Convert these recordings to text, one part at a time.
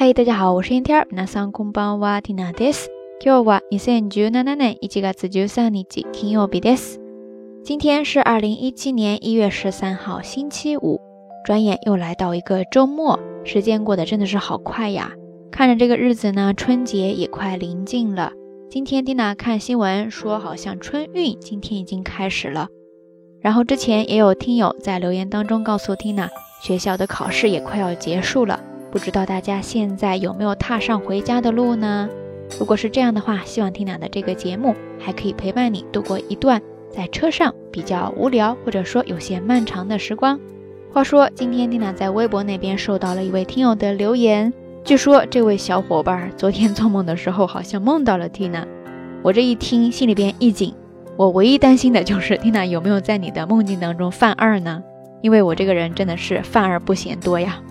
嗨，大家好，我是天天。皆さんこんばんは、ティナです。今日は二千十七年一月十三日、金曜日です。今天是二零一七年一月十三号，星期五。转眼又来到一个周末，时间过得真的是好快呀！看着这个日子呢，春节也快临近了。今天蒂娜看新闻说，好像春运今天已经开始了。然后之前也有听友在留言当中告诉蒂娜，学校的考试也快要结束了。 不知道大家现在有没有踏上回家的路呢？如果是这样的话，希望缇娜的这个节目还可以陪伴你度过一段在车上比较无聊或者说有些漫长的时光。话说，今天缇娜在微博那边收到了一位听友的留言，据说这位小伙伴昨天做梦的时候好像梦到了缇娜。我这一听，心里边一紧，我唯一担心的就是缇娜有没有在你的梦境当中犯二呢？因为我这个人真的是犯二不嫌多呀。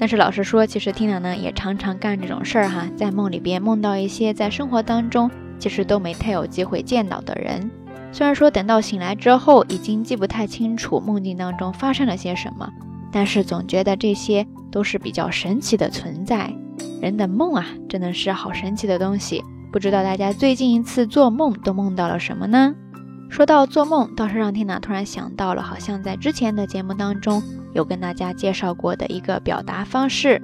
但是老实说，其实 Tina 呢也常常干这种事儿哈，在梦里边梦到一些在生活当中其实都没太有机会见到的人。虽然说等到醒来之后已经记不太清楚梦境当中发生了些什么，但是总觉得这些都是比较神奇的存在。人的梦啊，真的是好神奇的东西。不知道大家最近一次做梦都梦到了什么呢？说到做梦，倒是让缇娜突然想到了，好像在之前的节目当中。有跟大家介绍过的一个表达方式，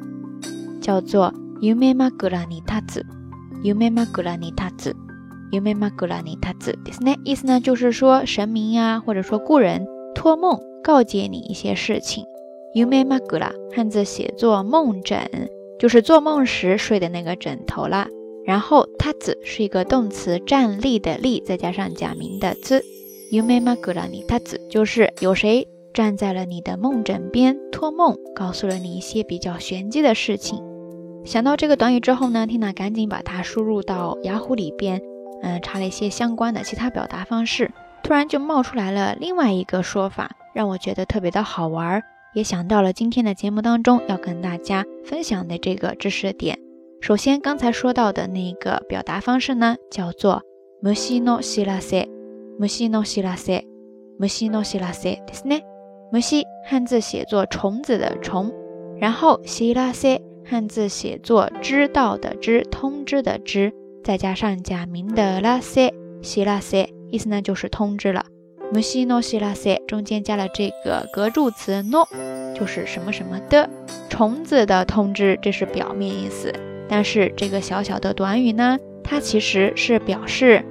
叫做 “yume magura ni tatsu”，“yume magura ni tatsu”，“yume magura ni tatsu”。this 意思呢，就是说神明呀，或者说故人托梦告诫你一些事情。“yume magura” 汉字写作梦枕，就是做梦时睡的那个枕头啦。然后 “tatsu” 是一个动词，站立的立，再加上假名的 “z”，“yume magura ni ta 子就是有谁。站在了你的梦枕边托梦，告诉了你一些比较玄机的事情。想到这个短语之后呢，缇娜赶紧把它输入到雅虎里边，嗯，查了一些相关的其他表达方式，突然就冒出来了另外一个说法，让我觉得特别的好玩，也想到了今天的节目当中要跟大家分享的这个知识点。首先，刚才说到的那个表达方式呢，叫做 “musino shirase”，musino shirase，musino shirase，ですね。摩西汉字写作虫子的虫，然后希拉塞汉字写作知道的知，通知的知，再加上假名的拉塞，希拉塞意思呢就是通知了。摩西诺希拉塞中间加了这个格助词 no，就是什么什么的虫子的通知，这是表面意思。 但是这个小小的短语呢，它其实是表示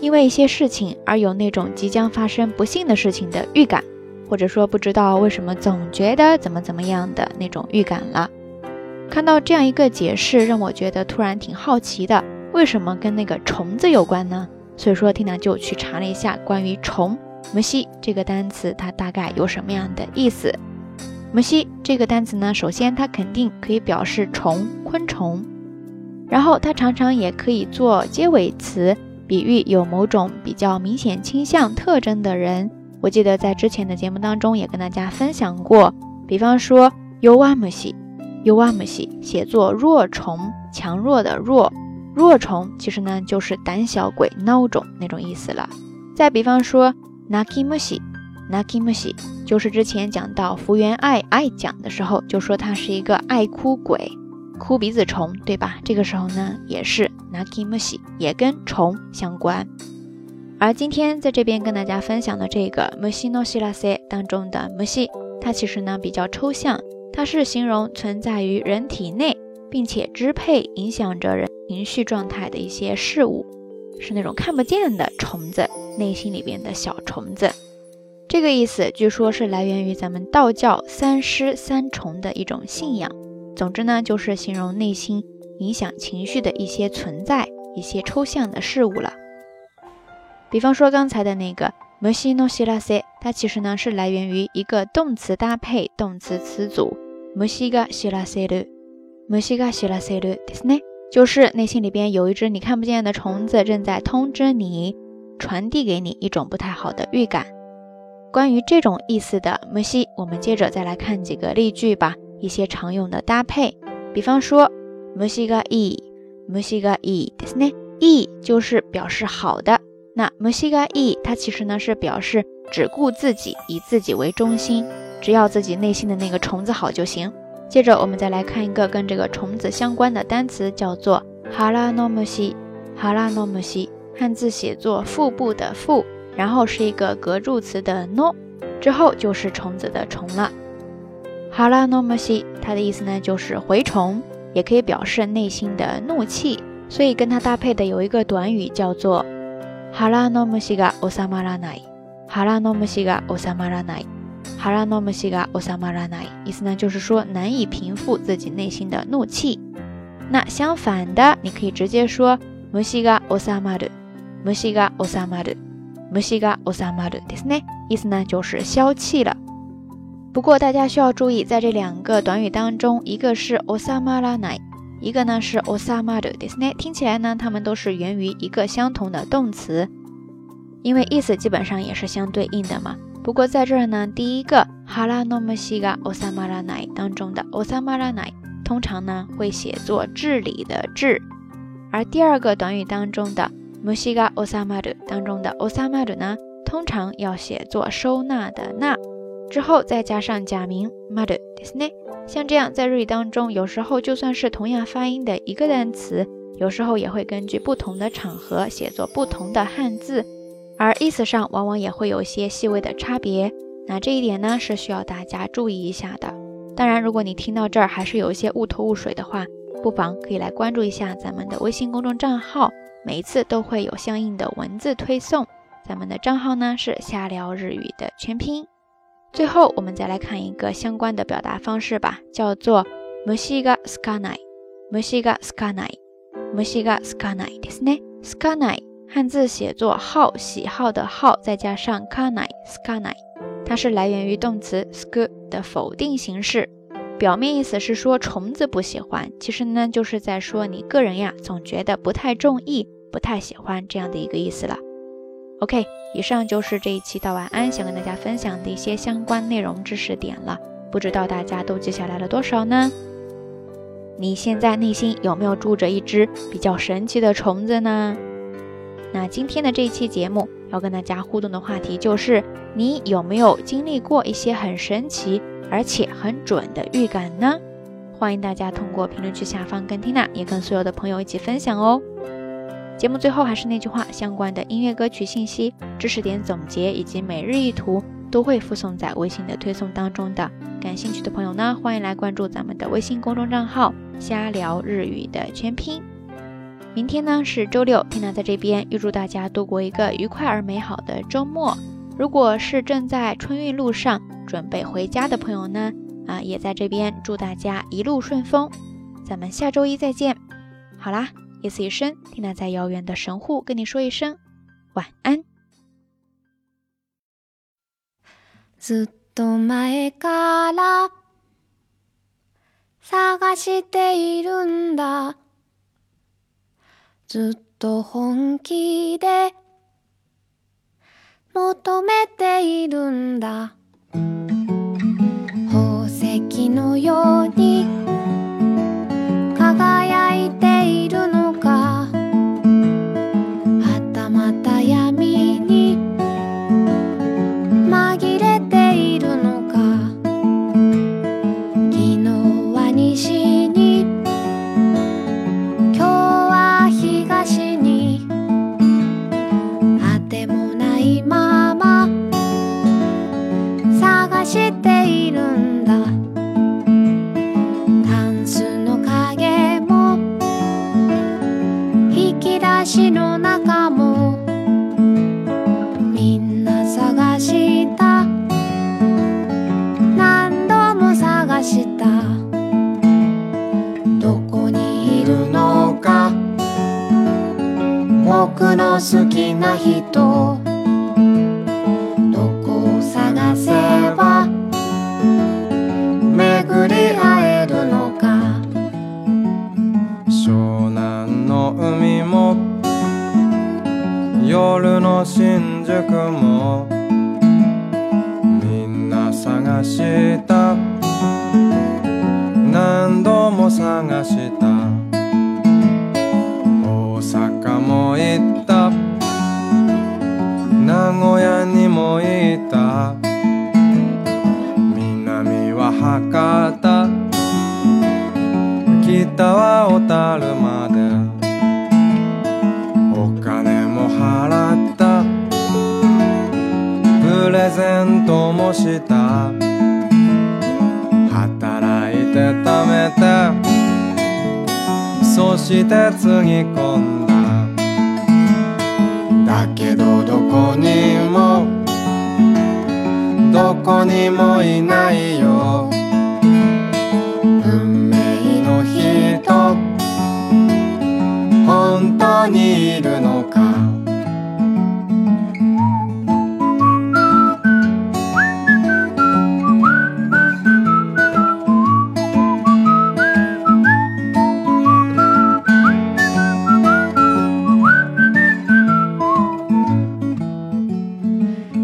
因为一些事情而有那种即将发生不幸的事情的预感。或者说不知道为什么总觉得怎么怎么样的那种预感了。看到这样一个解释，让我觉得突然挺好奇的，为什么跟那个虫子有关呢？所以说，缇娜就去查了一下关于“虫”“木西”这个单词，它大概有什么样的意思。“木西”这个单词呢，首先它肯定可以表示虫、昆虫，然后它常常也可以做结尾词，比喻有某种比较明显倾向特征的人。我记得在之前的节目当中也跟大家分享过，比方说 “yuamushi”，“yuamushi” 写作弱虫，强弱的弱，弱虫其实呢就是胆小鬼、孬种那种意思了。再比方说 “nakimushi”，“nakimushi” 就是之前讲到福原爱爱讲的时候，就说他是一个爱哭鬼，哭鼻子虫，对吧？这个时候呢也是 “nakimushi”，也跟虫相关。而今天在这边跟大家分享的这个 “musino shirase” 当中的 “musi”，它其实呢比较抽象，它是形容存在于人体内，并且支配影响着人情绪状态的一些事物，是那种看不见的虫子，内心里边的小虫子。这个意思据说是来源于咱们道教三尸三虫的一种信仰。总之呢，就是形容内心影响情绪的一些存在，一些抽象的事物了。比方说刚才的那个 “musino shirase”，它其实呢是来源于一个动词搭配动词词组 “musiga shiraseru”，“musiga shiraseru” ですね，就是内心里边有一只你看不见的虫子正在通知你，传递给你一种不太好的预感。关于这种意思的 “musi”，我们接着再来看几个例句吧， 一些常用的搭配。比方说 “musiga i”，“musiga i” ですね，“i” 就是表示好的。那 musiga e 它其实呢是表示只顾自己，以自己为中心，只要自己内心的那个虫子好就行。 接着我们再来看一个跟这个虫子相关的单词，叫做哈拉诺姆西。哈拉诺姆西，汉字写作腹部的腹，然后是一个格助词的 no，之后就是虫子的虫了。 哈拉诺姆西，它的意思呢就是蛔虫，也可以表示内心的怒气，所以跟它搭配的有一个短语叫做哈拉诺姆西が収まらない。哈拉诺姆西が収まらない。哈拉诺姆西が収まらない。意思呢就是说难以平复自己内心的怒气。那相反的，你可以直接说。虫が収まる、虫が収まる、虫が収まるですね。意思呢就是消气了。 不过大家需要注意，在这两个短语当中，一个是収まらない，一个呢是収まるですね。听起来呢，它们都是源于一个相同的动词，因为意思基本上也是相对应的嘛。不过在这儿呢，第一个腹の虫が収まらない当中的収まらない，通常呢会写作治理的治。而第二个短语当中的 musiga osamaru 当中的 osamaru 呢，通常要写作收纳的纳， 之后再加上假名 maru ですね。像这样，在日语当中，有时候就算是同样发音的一个单词，有时候也会根据不同的场合写作不同的汉字，而意思上往往也会有一些细微的差别。那这一点呢，是需要大家注意一下的。当然，如果你听到这儿还是有一些雾头雾水的话，不妨可以来关注一下咱们的微信公众账号，每一次都会有相应的文字推送。咱们的账号呢是瞎聊日语的全拼。 最后，我们再来看一个相关的表达方式吧，叫做 musiga skanai，musiga skanai，musiga skanai ですね。skanai 汉字写作好喜好的好，再加上 kanai skanai，它是来源于动词 sk 的否定形式。表面意思是说虫子不喜欢，其实呢就是在说你个人呀总觉得不太中意、不太喜欢这样的一个意思了。 OK，以上就是这一期到晚安想跟大家分享的一些相关内容知识点了，不知道大家都记下来了多少呢？你现在内心有没有住着一只比较神奇的虫子呢？那今天的这一期节目要跟大家互动的话题就是，你有没有经历过一些很神奇？而且很准的预感呢，欢迎大家通过评论区下方跟缇娜，也跟所有的朋友一起分享哦。节目最后还是那句话，相关的音乐歌曲信息、知识点总结以及每日一图都会附送在微信的推送当中的。感兴趣的朋友呢，欢迎来关注咱们的微信公众账号“瞎聊日语”的全拼。明天呢是周六，缇娜在这边预祝大家度过一个愉快而美好的周末。如果是正在春运路上准备回家的朋友呢，啊，也在这边祝大家一路顺风。咱们下周一再见。好啦，夜思一声，听娜在遥远的神户跟你说一声晚安。ずっと前から探しているんだ。ずっと本気で求めているんだ宝石のように僕の好きな人。巡り会えるのか。湘南の海も夜の新宿もみんな探した。何度も探した。した。働いて貯めて。そしてつぎ込んだ。だけどどこにもどこにもいないよ。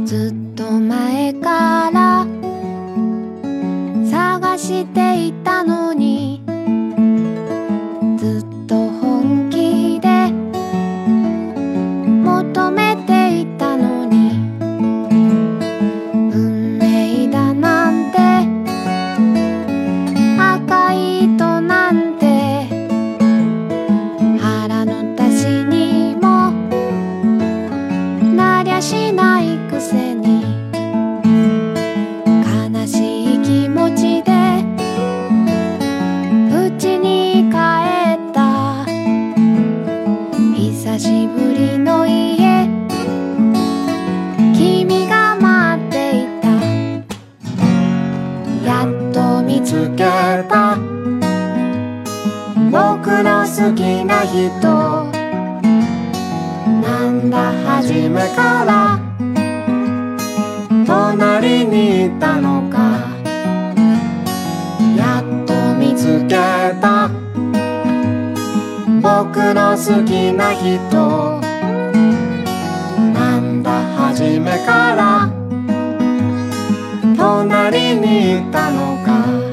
知。気な人。なんだ初めから。隣にいたのか。やっと見つけた。僕の好きな人。なんだ初めから。隣にいたのか。